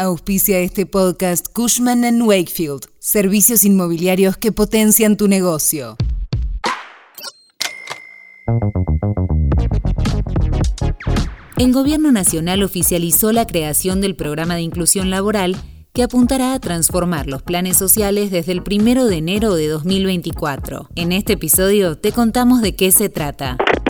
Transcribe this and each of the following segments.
Auspicia este podcast Cushman ⁇ Wakefield, servicios inmobiliarios que potencian tu negocio. El Gobierno Nacional oficializó la creación del programa de inclusión laboral que apuntará a transformar los planes sociales desde el 1 de enero de 2024. En este episodio te contamos de qué se trata.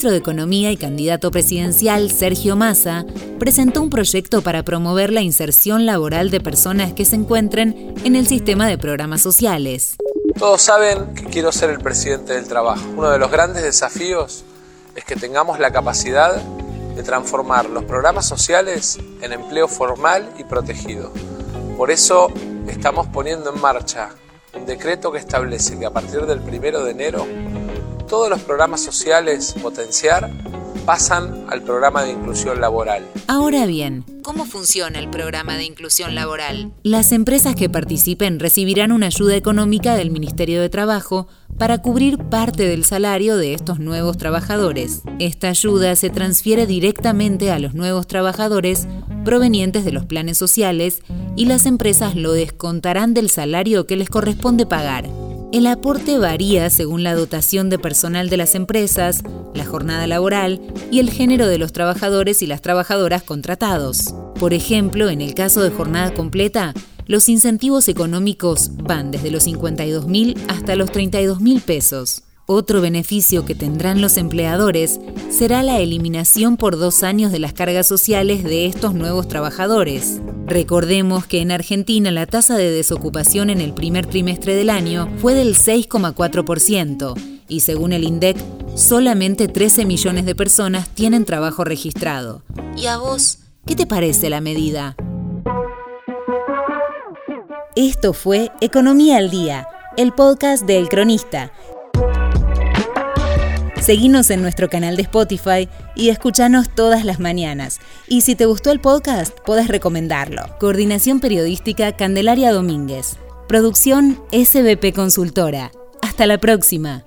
Ministro de Economía y candidato presidencial, Sergio Massa, presentó un proyecto para promover la inserción laboral de personas que se encuentren en el sistema de programas sociales. Todos saben que quiero ser el presidente del trabajo. Uno de los grandes desafíos es que tengamos la capacidad de transformar los programas sociales en empleo formal y protegido. Por eso estamos poniendo en marcha un decreto que establece que a partir del primero de enero todos los programas sociales Potenciar pasan al programa de inclusión laboral. Ahora bien, ¿cómo funciona el programa de inclusión laboral? Las empresas que participen recibirán una ayuda económica del Ministerio de Trabajo para cubrir parte del salario de estos nuevos trabajadores. Esta ayuda se transfiere directamente a los nuevos trabajadores provenientes de los planes sociales y las empresas lo descontarán del salario que les corresponde pagar. El aporte varía según la dotación de personal de las empresas, la jornada laboral y el género de los trabajadores y las trabajadoras contratados. Por ejemplo, en el caso de jornada completa, los incentivos económicos van desde los 52 mil hasta los 32 mil pesos. Otro beneficio que tendrán los empleadores será la eliminación por dos años de las cargas sociales de estos nuevos trabajadores. Recordemos que en Argentina la tasa de desocupación en el primer trimestre del año fue del 6,4% y según el INDEC, solamente 13 millones de personas tienen trabajo registrado. ¿Y a vos? ¿Qué te parece la medida? Esto fue Economía al Día, el podcast del Cronista Seguinos en nuestro canal de Spotify y escuchanos todas las mañanas. Y si te gustó el podcast, puedes recomendarlo. Coordinación Periodística Candelaria Domínguez. Producción SBP Consultora. Hasta la próxima.